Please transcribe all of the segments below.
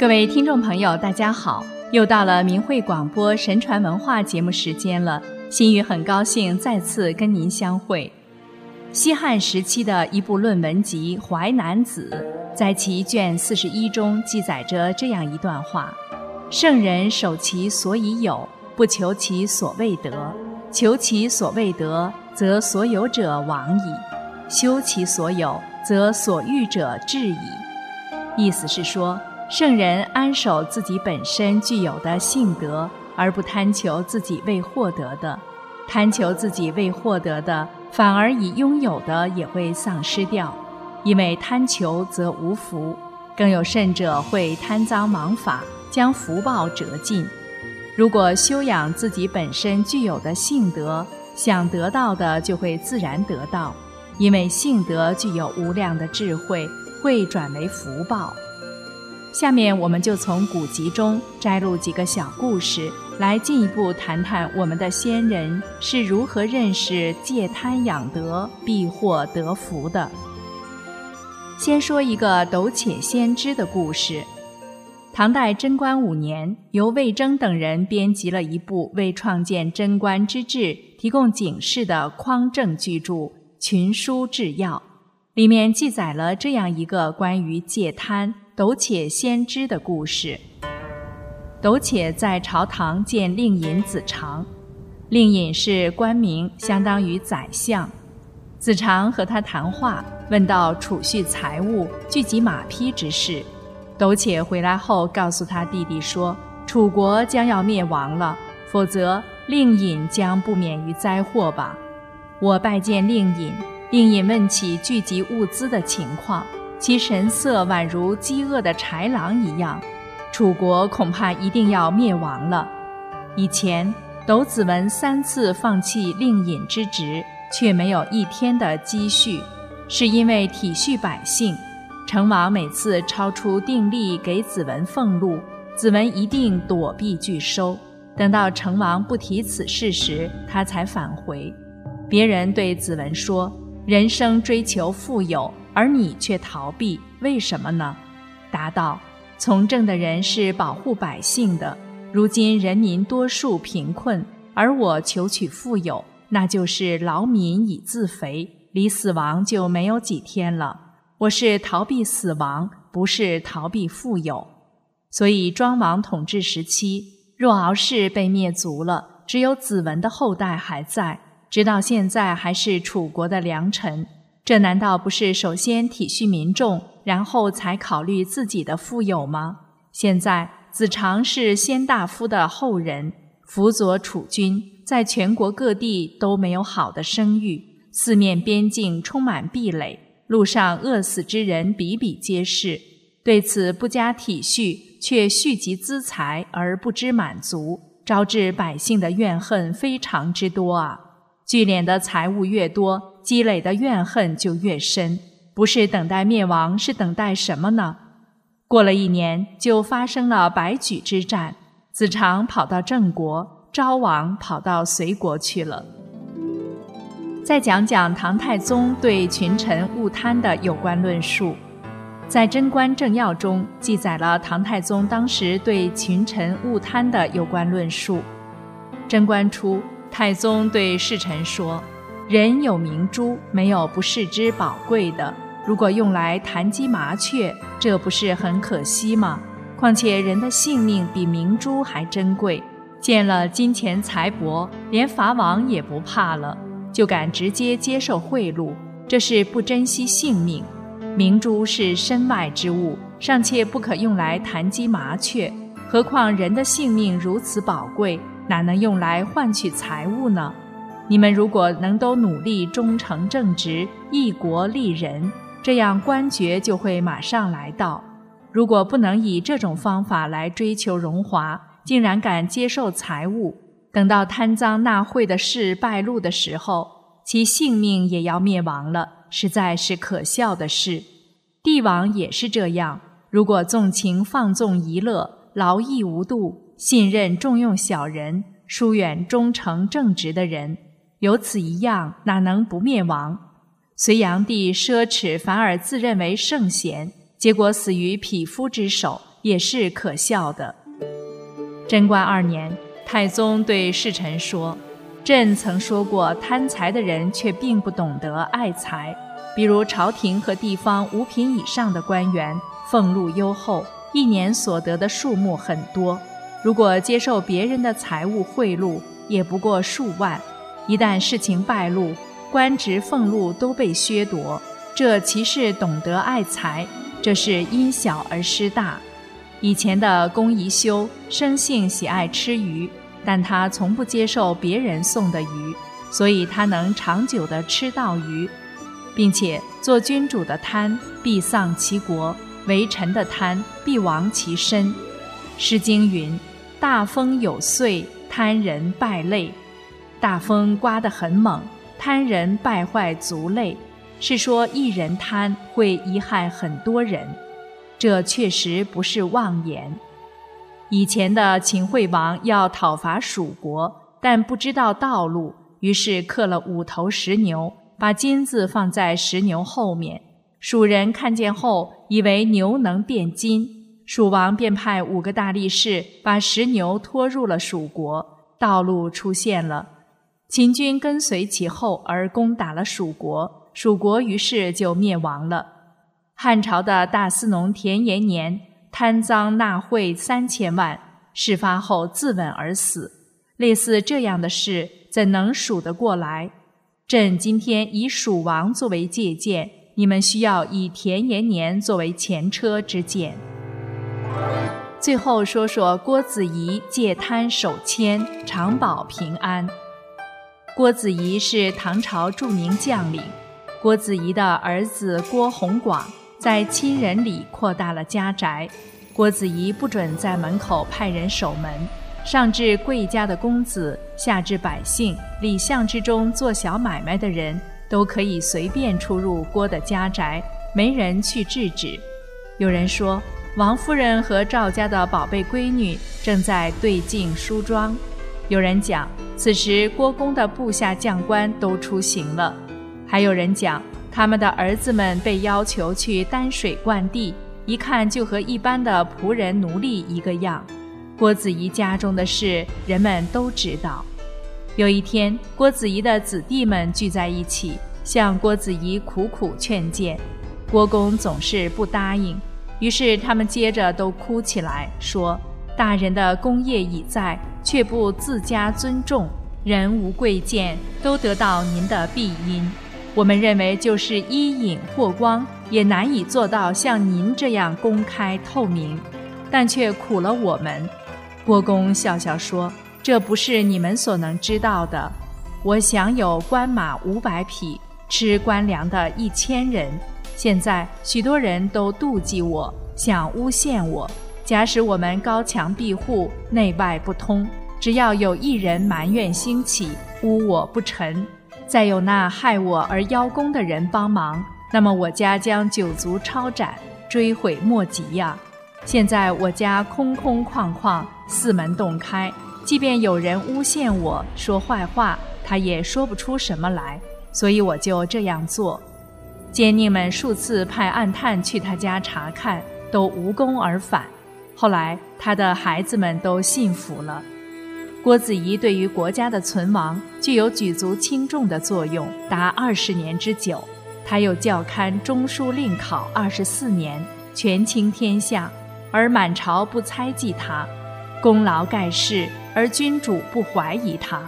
各位听众朋友，大家好！又到了明慧广播神传文化节目时间了。心雨很高兴再次跟您相会。西汉时期的一部论文集《淮南子》在其卷四十一中记载着这样一段话：圣人守其所以有，不求其所未得；求其所未得，则所有者亡矣；修其所有，则所欲者至矣。意思是说。圣人安守自己本身具有的性德，而不贪求自己未获得的；贪求自己未获得的，反而已拥有的也会丧失掉。因为贪求则无福，更有甚者会贪赃枉法，将福报折尽。如果修养自己本身具有的性德，想得到的就会自然得到，因为性德具有无量的智慧，会转为福报。下面我们就从古籍中摘录几个小故事，来进一步谈谈我们的先人是如何认识戒贪养德必祸得福的。先说一个斗且先知的故事。唐代贞观五年，由魏征等人编辑了一部为创建贞观之治提供警示的匡正巨著《群书治要》，里面记载了这样一个关于戒贪。斗且先知的故事。斗且在朝堂见令尹子长，令尹是官名，相当于宰相。子长和他谈话，问到储蓄财物、聚集马匹之事。斗且回来后告诉他弟弟说：“楚国将要灭亡了，否则令尹将不免于灾祸吧。”我拜见令尹，令尹问起聚集物资的情况。其神色宛如饥饿的豺狼一样，楚国恐怕一定要灭亡了。以前斗子文三次放弃令尹之职，却没有一天的积蓄，是因为体恤百姓。成王每次超出定例给子文俸禄，子文一定躲避拒收。等到成王不提此事时，他才返回。别人对子文说：“人生追求富有。”而你却逃避，为什么呢？答道：从政的人是保护百姓的，如今人民多数贫困，而我求取富有，那就是劳民以自肥，离死亡就没有几天了。我是逃避死亡，不是逃避富有。所以庄王统治时期，若敖氏被灭族了，只有子文的后代还在，直到现在还是楚国的良臣。这难道不是首先体恤民众，然后才考虑自己的富有吗？现在子长是先大夫的后人，辅佐楚军，在全国各地都没有好的声誉，四面边境充满壁垒，路上饿死之人比比皆是。对此不加体恤，却蓄积资财而不知满足，招致百姓的怨恨非常之多啊！聚敛的财物越多。积累的怨恨就越深，不是等待灭亡，是等待什么呢？过了一年，就发生了白举之战，子长跑到郑国，昭王跑到隋国去了。再讲讲唐太宗对群臣勿贪的有关论述，在《贞观政要》中记载了唐太宗当时对群臣勿贪的有关论述。贞观初，太宗对侍臣说。人有明珠，没有不视之宝贵的。如果用来弹击麻雀，这不是很可惜吗？况且人的性命比明珠还珍贵，见了金钱财帛，连法王也不怕了，就敢直接接受贿赂，这是不珍惜性命。明珠是身外之物，尚且不可用来弹击麻雀，何况人的性命如此宝贵，哪能用来换取财物呢？你们如果能都努力忠诚正直、义国利人，这样官爵就会马上来到。如果不能以这种方法来追求荣华，竟然敢接受财物，等到贪赃纳贿的事败露的时候，其性命也要灭亡了，实在是可笑的事。帝王也是这样，如果纵情放纵娱乐、劳逸无度、信任重用小人、疏远忠诚正直的人。有此一样，哪能不灭亡？隋炀帝奢侈，反而自认为圣贤，结果死于匹夫之手，也是可笑的。贞观二年，太宗对侍臣说：“朕曾说过，贪财的人却并不懂得爱财。比如朝廷和地方五品以上的官员，俸禄优厚，一年所得的数目很多。如果接受别人的财物贿赂，也不过数万。一旦事情败露，官职俸禄都被削夺。这岂是懂得爱财？这是因小而失大。以前的公宜修生性喜爱吃鱼，但他从不接受别人送的鱼，所以他能长久地吃到鱼，并且做君主的贪必丧其国，为臣的贪必亡其身。《诗经》云：“大风有岁，贪人败类。”大风刮得很猛，贪人败坏族类。是说一人贪会贻害很多人，这确实不是妄言。以前的秦惠王要讨伐蜀国，但不知道道路，于是刻了五头石牛，把金子放在石牛后面。蜀人看见后，以为牛能变金，蜀王便派五个大力士把石牛拖入了蜀国。道路出现了，秦军跟随其后而攻打了蜀国。蜀国于是就灭亡了。汉朝的大司农田延年贪赃纳贿三千万，事发后自刎而死。类似这样的事，怎能数得过来？朕今天以蜀王作为借鉴，你们需要以田延年作为前车之鉴。最后说说郭子仪借贪守谦，长保平安。郭子仪是唐朝著名将领。郭子仪的儿子郭弘广在亲人里扩大了家宅，郭子仪不准在门口派人守门，上至贵家的公子，下至百姓，里巷之中做小买卖的人都可以随便出入郭的家宅，没人去制止。有人说，王夫人和赵家的宝贝闺女正在对镜梳妆；有人讲，此时郭公的部下将官都出行了。还有人讲，他们的儿子们被要求去担水灌地，一看就和一般的仆人奴隶一个样。郭子仪家中的事，人们都知道。有一天，郭子仪的子弟们聚在一起，向郭子仪苦苦劝谏，郭公总是不答应。于是他们接着都哭起来，说：“大人的功业已在，却不自家尊重，人无贵贱，都得到您的庇荫。”我们认为，就是伊尹、霍光也难以做到像您这样公开透明，但却苦了我们。郭公笑笑说：“这不是你们所能知道的。我享有官马五百匹，吃官粮的一千人。现在许多人都妒忌我，想诬陷我。假使我们高墙闭户，内外不通，只要有一人埋怨兴起，污我不臣。”再有那害我而邀功的人帮忙，那么我家将九族抄斩，追悔莫及呀！现在我家空空旷旷，四门洞开，即便有人诬陷我说坏话，他也说不出什么来，所以我就这样做。奸佞们数次派暗探去他家查看，都无功而返。后来他的孩子们都信服了。郭子仪对于国家的存亡具有举足轻重的作用，达二十年之久。他又校勘中书令考二十四年，权倾天下，而满朝不猜忌他，功劳盖世，而君主不怀疑他。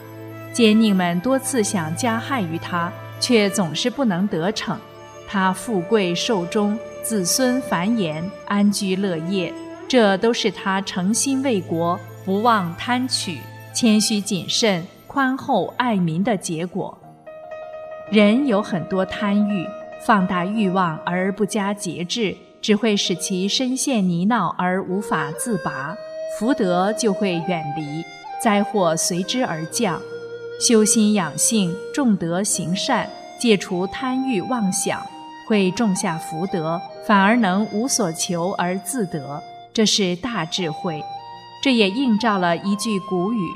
奸佞们多次想加害于他，却总是不能得逞。他富贵寿终，子孙繁衍，安居乐业，这都是他诚心为国，不忘贪取。谦虚谨慎、宽厚爱民的结果。人有很多贪欲，放大欲望而不加节制，只会使其深陷泥淖而无法自拔，福德就会远离，灾祸随之而降。修心养性，重德行善，戒除贪欲妄想，会种下福德，反而能无所求而自得，这是大智慧。这也映照了一句古语：“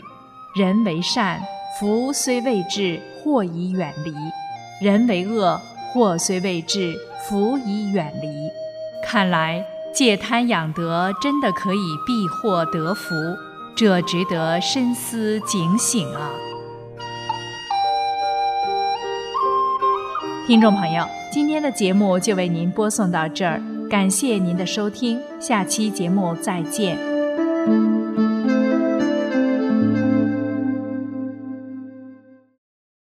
人为善，福虽未至，祸已远离；人为恶，祸虽未至，福已远离。”看来，戒贪养德真的可以避祸得福，这值得深思警醒啊！听众朋友，今天的节目就为您播送到这儿，感谢您的收听，下期节目再见。